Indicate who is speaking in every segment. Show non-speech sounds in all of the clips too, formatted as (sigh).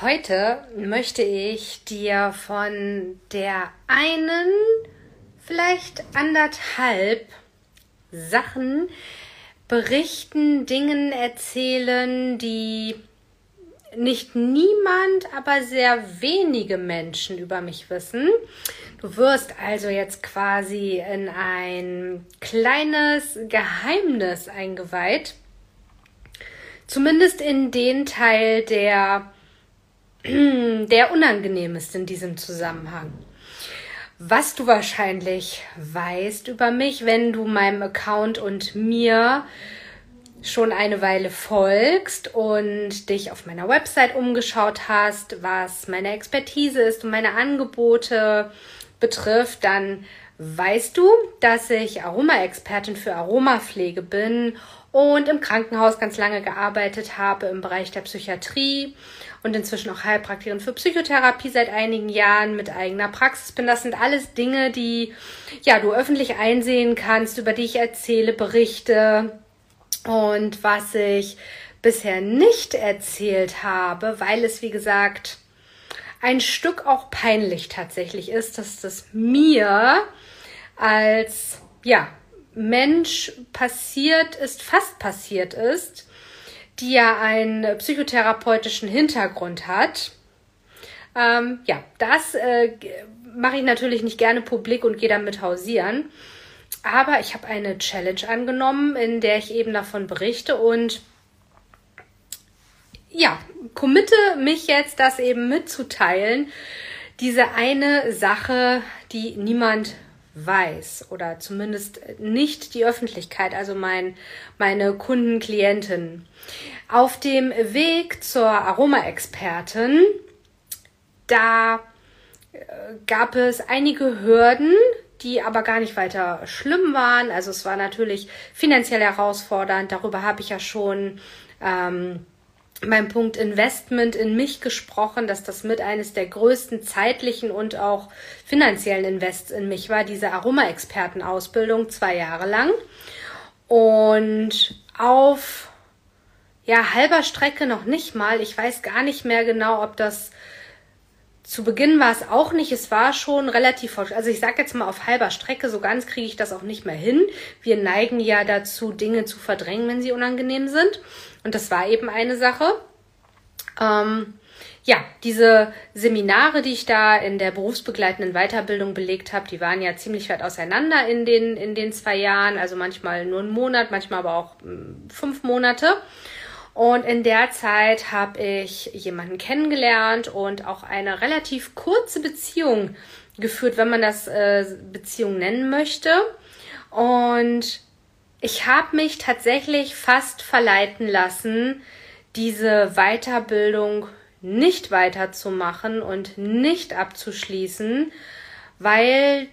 Speaker 1: Heute möchte ich dir von der einen, vielleicht anderthalb Sachen berichten, Dingen erzählen, die nicht niemand, aber sehr wenige Menschen über mich wissen. Du wirst also jetzt quasi in ein kleines Geheimnis eingeweiht. Zumindest in den Teil, der (clears throat) der unangenehm ist in diesem Zusammenhang. Was du wahrscheinlich weißt über mich, wenn du meinem Account und mir schon eine Weile folgst und dich auf meiner Website umgeschaut hast, was meine Expertise ist und meine Angebote betrifft, dann weißt du, dass ich Aroma-Expertin für Aromapflege bin und im Krankenhaus ganz lange gearbeitet habe im Bereich der Psychiatrie und inzwischen auch Heilpraktikerin für Psychotherapie seit einigen Jahren mit eigener Praxis bin. Das sind alles Dinge, die ja du öffentlich einsehen kannst, über die ich erzähle, berichte und was ich bisher nicht erzählt habe, weil es wie gesagt ein Stück auch peinlich tatsächlich ist, dass das mir als ja Mensch passiert ist, fast passiert ist die ja einen psychotherapeutischen Hintergrund hat. Ähm, ja, das äh, mache ich natürlich nicht gerne publik und gehe damit hausieren. Aber ich habe eine Challenge angenommen, in der ich eben davon berichte und ja, committe mich jetzt, das eben mitzuteilen. Diese eine Sache, die niemand weiß oder zumindest nicht die Öffentlichkeit, also mein, meine Kunden, Klienten. Auf dem Weg zur Aromaexpertin, da äh, gab es einige Hürden, die aber gar nicht weiter schlimm waren. Also es war natürlich finanziell herausfordernd. Darüber habe ich ja schon ähm, beim Punkt Investment in mich gesprochen, dass das mit eines der größten zeitlichen und auch finanziellen Invests in mich war, diese Aroma-Experten-Ausbildung zwei Jahre lang. Und auf ja, halber Strecke noch nicht mal. Ich weiß gar nicht mehr genau, ob das zu Beginn war es auch nicht. Es war schon relativ, also ich sage jetzt mal auf halber Strecke, so ganz kriege ich das auch nicht mehr hin. Wir neigen ja dazu, Dinge zu verdrängen, wenn sie unangenehm sind. Und das war eben eine Sache. Ähm, ja, diese Seminare, die ich da in der berufsbegleitenden Weiterbildung belegt habe, die waren ja ziemlich weit auseinander in den, in den zwei Jahren. Also manchmal nur einen Monat, manchmal aber auch hm, fünf Monate. Und in der Zeit habe ich jemanden kennengelernt und auch eine relativ kurze Beziehung geführt, wenn man das äh, Beziehung nennen möchte. Und ich habe mich tatsächlich fast verleiten lassen, diese Weiterbildung nicht weiterzumachen und nicht abzuschließen, weil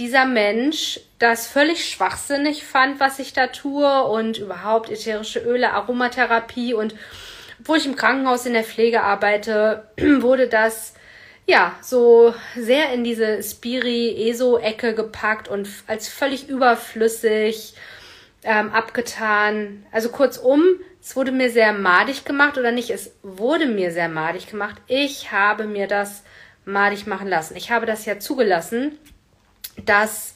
Speaker 1: dieser Mensch das völlig schwachsinnig fand, was ich da tue und überhaupt ätherische Öle, Aromatherapie und wo ich im Krankenhaus in der Pflege arbeite, (clears throat) wurde das ja so sehr in diese Spiri-ESO-Ecke gepackt und als völlig überflüssig ähm, abgetan. Also kurzum, es wurde mir sehr madig gemacht oder nicht, es wurde mir sehr madig gemacht. Ich habe mir das madig machen lassen. Ich habe das ja zugelassen, dass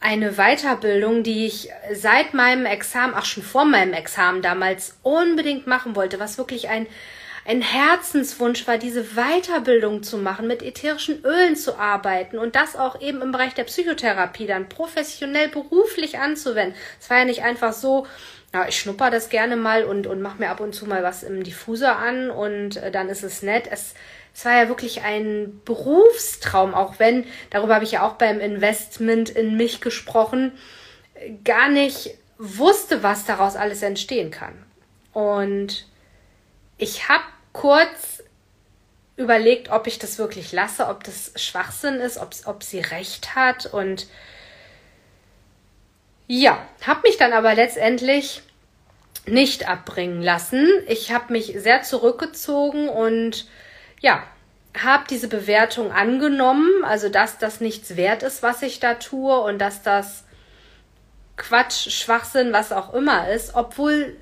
Speaker 1: eine Weiterbildung, die ich seit meinem Examen, ach schon vor meinem Examen damals unbedingt machen wollte, was wirklich ein ein Herzenswunsch war, diese Weiterbildung zu machen, mit ätherischen Ölen zu arbeiten und das auch eben im Bereich der Psychotherapie dann professionell beruflich anzuwenden. Es war ja nicht einfach so, ja, ich schnupper das gerne mal und, und mache mir ab und zu mal was im Diffuser an und äh, dann ist es nett. Es, es war ja wirklich ein Berufstraum, auch wenn, darüber habe ich ja auch beim Investment in mich gesprochen, gar nicht wusste, was daraus alles entstehen kann. Und ich habe kurz überlegt, ob ich das wirklich lasse, ob das Schwachsinn ist, ob, ob sie recht hat und ja, habe mich dann aber letztendlich nicht abbringen lassen. Ich habe mich sehr zurückgezogen und ja, habe diese Bewertung angenommen, also dass das nichts wert ist, was ich da tue und dass das Quatsch, Schwachsinn, was auch immer ist, obwohl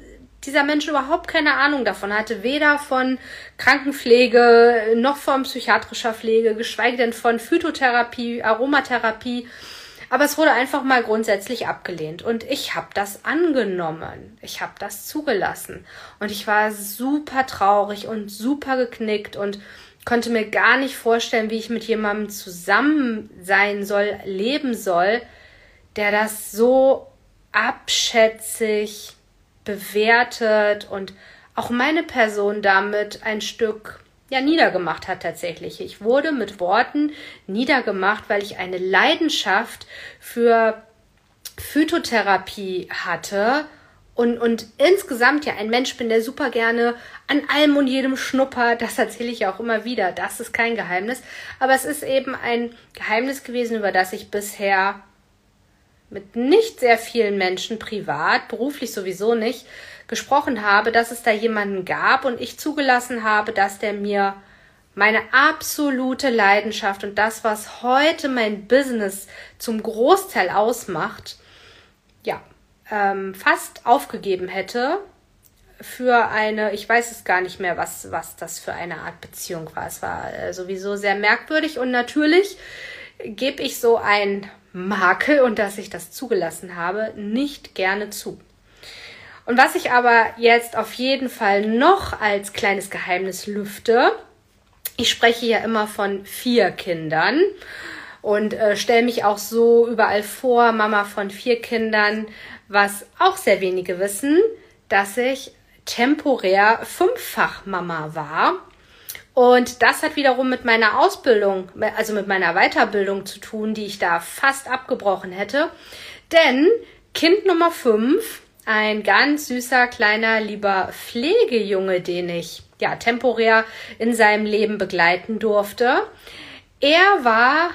Speaker 1: dieser Mensch überhaupt keine Ahnung davon hatte, weder von Krankenpflege noch von psychiatrischer Pflege, geschweige denn von Phytotherapie, Aromatherapie. Aber es wurde einfach mal grundsätzlich abgelehnt und ich habe das angenommen. Ich habe das zugelassen und ich war super traurig und super geknickt und konnte mir gar nicht vorstellen, wie ich mit jemandem zusammen sein soll, leben soll, der das so abschätzig bewertet und auch meine Person damit ein Stück ja niedergemacht hat tatsächlich. Ich wurde mit Worten niedergemacht, weil ich eine Leidenschaft für Phytotherapie hatte und, und insgesamt ja ein Mensch bin, der super gerne an allem und jedem schnuppert. Das erzähle ich auch immer wieder. Das ist kein Geheimnis. Aber es ist eben ein Geheimnis gewesen, über das ich bisher mit nicht sehr vielen Menschen privat, beruflich sowieso nicht, gesprochen habe, dass es da jemanden gab und ich zugelassen habe, dass der mir meine absolute Leidenschaft und das, was heute mein Business zum Großteil ausmacht, ja, ähm, fast aufgegeben hätte für eine, ich weiß es gar nicht mehr, was, was das für eine Art Beziehung war. Es war äh, sowieso sehr merkwürdig und natürlich gebe ich so ein Makel und dass ich das zugelassen habe, nicht gerne zu. Und was ich aber jetzt auf jeden Fall noch als kleines Geheimnis lüfte, ich spreche ja immer von vier Kindern und äh, stelle mich auch so überall vor, Mama von vier Kindern, was auch sehr wenige wissen, dass ich temporär fünffach Mama war und das hat wiederum mit meiner Ausbildung, also mit meiner Weiterbildung zu tun, die ich da fast abgebrochen hätte. Denn Kind Nummer 5, ein ganz süßer, kleiner, lieber Pflegejunge, den ich ja temporär in seinem Leben begleiten durfte, er war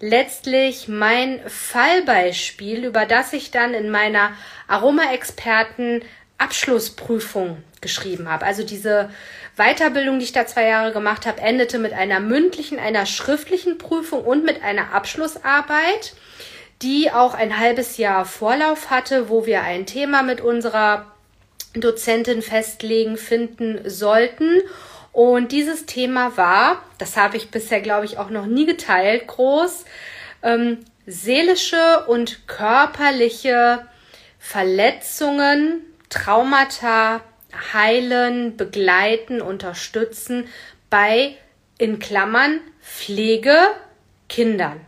Speaker 1: letztlich mein Fallbeispiel, über das ich dann in meiner Aroma-Experten Abschlussprüfung geschrieben habe. Also diese Weiterbildung, die ich da zwei Jahre gemacht habe, endete mit einer mündlichen, einer schriftlichen Prüfung und mit einer Abschlussarbeit, die auch ein halbes Jahr Vorlauf hatte, wo wir ein Thema mit unserer Dozentin festlegen, finden sollten. Und dieses Thema war, das habe ich bisher, glaube ich, auch noch nie geteilt, groß, ähm, seelische und körperliche Verletzungen, Traumata heilen, begleiten, unterstützen bei in Klammern Pflege Kindern.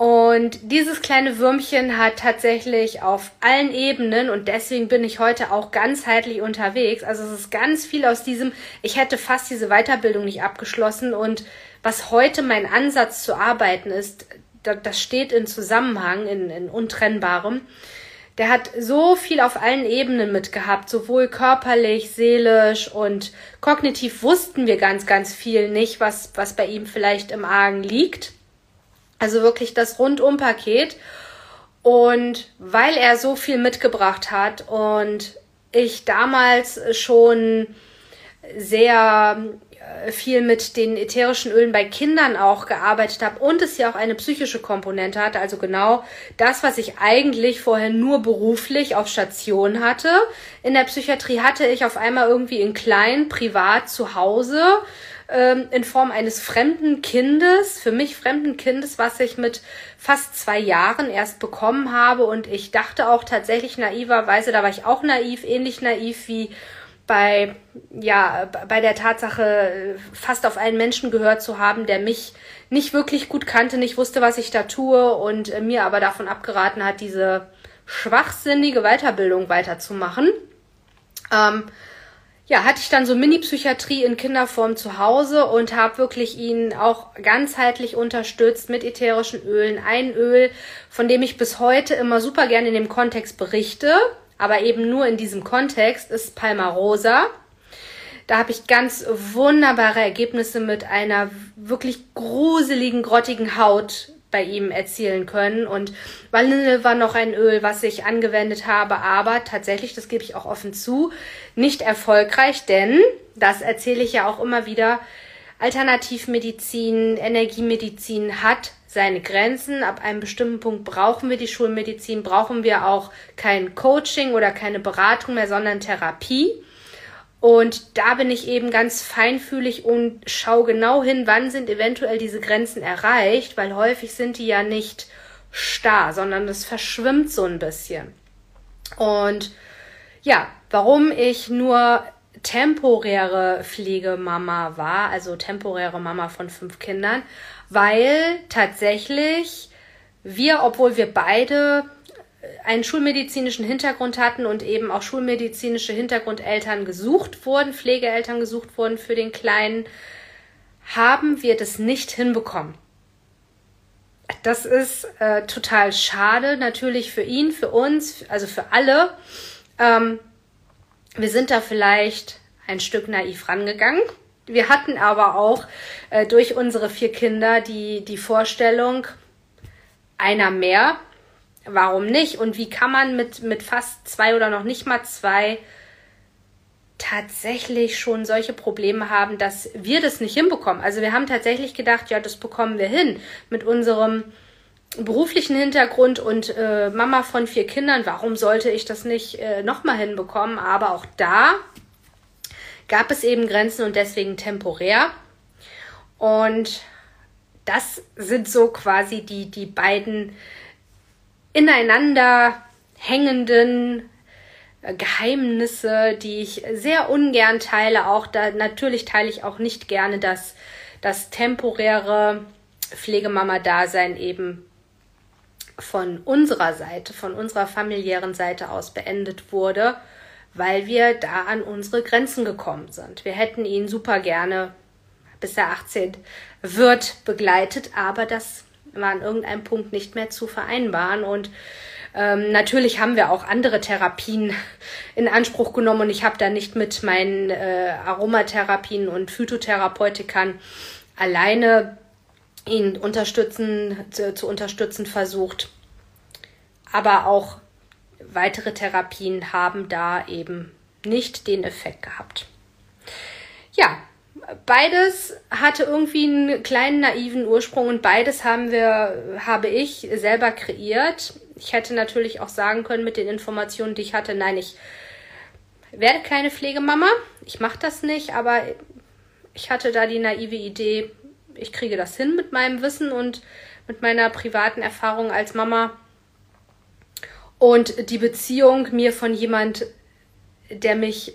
Speaker 1: Und dieses kleine Würmchen hat tatsächlich auf allen Ebenen und deswegen bin ich heute auch ganzheitlich unterwegs. Also es ist ganz viel aus diesem, ich hätte fast diese Weiterbildung nicht abgeschlossen und was heute mein Ansatz zu arbeiten ist, das steht in Zusammenhang, in, in untrennbarem der hat so viel auf allen Ebenen mitgehabt, sowohl körperlich, seelisch und kognitiv wussten wir ganz, ganz viel nicht, was, was bei ihm vielleicht im Argen liegt. Also wirklich das Rundumpaket. Und weil er so viel mitgebracht hat und ich damals schon sehr viel mit den ätherischen Ölen bei Kindern auch gearbeitet habe und es ja auch eine psychische Komponente hat, also genau das, was ich eigentlich vorher nur beruflich auf Station hatte. In der Psychiatrie hatte ich auf einmal irgendwie in klein, privat zu Hause ähm, in Form eines fremden Kindes, für mich fremden Kindes, was ich mit fast zwei Jahren erst bekommen habe. Und ich dachte auch tatsächlich naiverweise, da war ich auch naiv, ähnlich naiv wie bei, ja, bei der Tatsache, fast auf einen Menschen gehört zu haben, der mich nicht wirklich gut kannte, nicht wusste, was ich da tue und mir aber davon abgeraten hat, diese schwachsinnige Weiterbildung weiterzumachen. Ähm, ja, hatte ich dann so Mini-Psychiatrie in Kinderform zu Hause und habe wirklich ihn auch ganzheitlich unterstützt mit ätherischen Ölen. Ein Öl, von dem ich bis heute immer super gerne in dem Kontext berichte, aber eben nur in diesem Kontext, ist Palmarosa. Da habe ich ganz wunderbare Ergebnisse mit einer wirklich gruseligen, grottigen Haut bei ihm erzielen können. Und Vanille war noch ein Öl, was ich angewendet habe, aber tatsächlich, das gebe ich auch offen zu, nicht erfolgreich, denn, das erzähle ich ja auch immer wieder, Alternativmedizin, Energiemedizin hat seine Grenzen. Ab einem bestimmten Punkt brauchen wir die Schulmedizin, brauchen wir auch kein Coaching oder keine Beratung mehr, sondern Therapie. Und da bin ich eben ganz feinfühlig und schaue genau hin, wann sind eventuell diese Grenzen erreicht, weil häufig sind die ja nicht starr, sondern es verschwimmt so ein bisschen. Und ja, warum ich nur temporäre Pflegemama war, also temporäre Mama von fünf Kindern, weil tatsächlich wir, obwohl wir beide einen schulmedizinischen Hintergrund hatten und eben auch schulmedizinische Hintergrundeltern gesucht wurden, Pflegeeltern gesucht wurden für den Kleinen, haben wir das nicht hinbekommen. Das ist äh, total schade, natürlich für ihn, für uns, also für alle. Ähm, wir sind da vielleicht ein Stück naiv rangegangen. Wir hatten aber auch äh, durch unsere vier Kinder die, die Vorstellung, einer mehr warum nicht? Und wie kann man mit, mit fast zwei oder noch nicht mal zwei tatsächlich schon solche Probleme haben, dass wir das nicht hinbekommen? Also wir haben tatsächlich gedacht, ja, das bekommen wir hin mit unserem beruflichen Hintergrund und äh, Mama von vier Kindern. Warum sollte ich das nicht äh, nochmal hinbekommen? Aber auch da gab es eben Grenzen und deswegen temporär. Und das sind so quasi die, die beiden ineinander hängenden äh, Geheimnisse, die ich sehr ungern teile. Auch da natürlich teile ich auch nicht gerne, dass das temporäre Pflegemama-Dasein eben von unserer Seite, von unserer familiären Seite aus beendet wurde, weil wir da an unsere Grenzen gekommen sind. Wir hätten ihn super gerne bis er 18 wird begleitet, aber das war an irgendeinem Punkt nicht mehr zu vereinbaren. Und ähm, natürlich haben wir auch andere Therapien (laughs) in Anspruch genommen und ich habe da nicht mit meinen äh, Aromatherapien und Phytotherapeutikern alleine ihn unterstützen, zu, zu unterstützen versucht. Aber auch weitere Therapien haben da eben nicht den Effekt gehabt. Ja, beides hatte irgendwie einen kleinen naiven Ursprung und beides haben wir, habe ich selber kreiert. Ich hätte natürlich auch sagen können mit den Informationen, die ich hatte, nein, ich werde keine Pflegemama. Ich mache das nicht, aber ich hatte da die naive Idee, ich kriege das hin mit meinem Wissen und mit meiner privaten Erfahrung als Mama. Und die Beziehung mir von jemand, der mich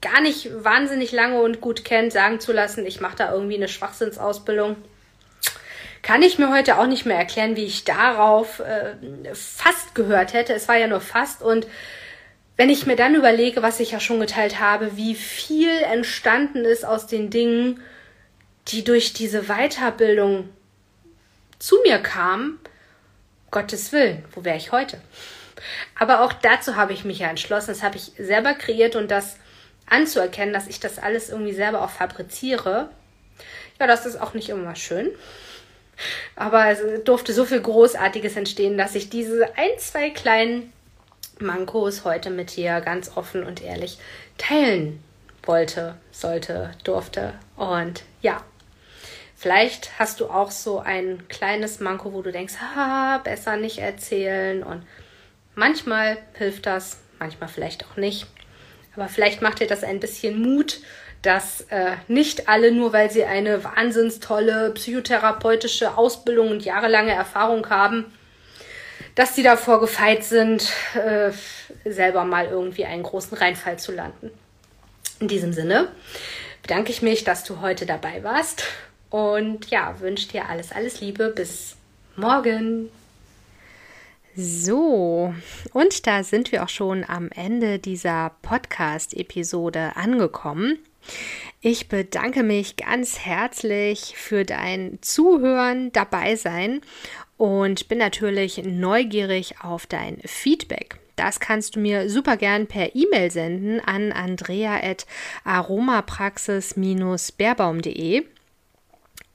Speaker 1: gar nicht wahnsinnig lange und gut kennt, sagen zu lassen, ich mache da irgendwie eine Schwachsinnsausbildung. Kann ich mir heute auch nicht mehr erklären, wie ich darauf äh, fast gehört hätte. Es war ja nur fast. Und wenn ich mir dann überlege, was ich ja schon geteilt habe, wie viel entstanden ist aus den Dingen, die durch diese Weiterbildung zu mir kamen, Gottes Willen, wo wäre ich heute? Aber auch dazu habe ich mich ja entschlossen. Das habe ich selber kreiert und das anzuerkennen, dass ich das alles irgendwie selber auch fabriziere. Ja, das ist auch nicht immer schön. Aber es durfte so viel Großartiges entstehen, dass ich diese ein, zwei kleinen Mankos heute mit dir ganz offen und ehrlich teilen wollte, sollte, durfte. Und ja, vielleicht hast du auch so ein kleines Manko, wo du denkst, ha, besser nicht erzählen. Und manchmal hilft das, manchmal vielleicht auch nicht. Aber vielleicht macht dir das ein bisschen Mut, dass äh, nicht alle, nur weil sie eine wahnsinns tolle psychotherapeutische Ausbildung und jahrelange Erfahrung haben, dass sie davor gefeit sind, äh, selber mal irgendwie einen großen Reinfall zu landen. In diesem Sinne bedanke ich mich, dass du heute dabei warst und ja, wünsche dir alles, alles Liebe. Bis morgen. So, und da sind wir auch schon am Ende dieser Podcast-Episode angekommen. Ich bedanke mich ganz herzlich für dein Zuhören, dabei sein und bin natürlich neugierig auf dein Feedback. Das kannst du mir super gern per E-Mail senden an andrea.aromapraxis-beerbaum.de.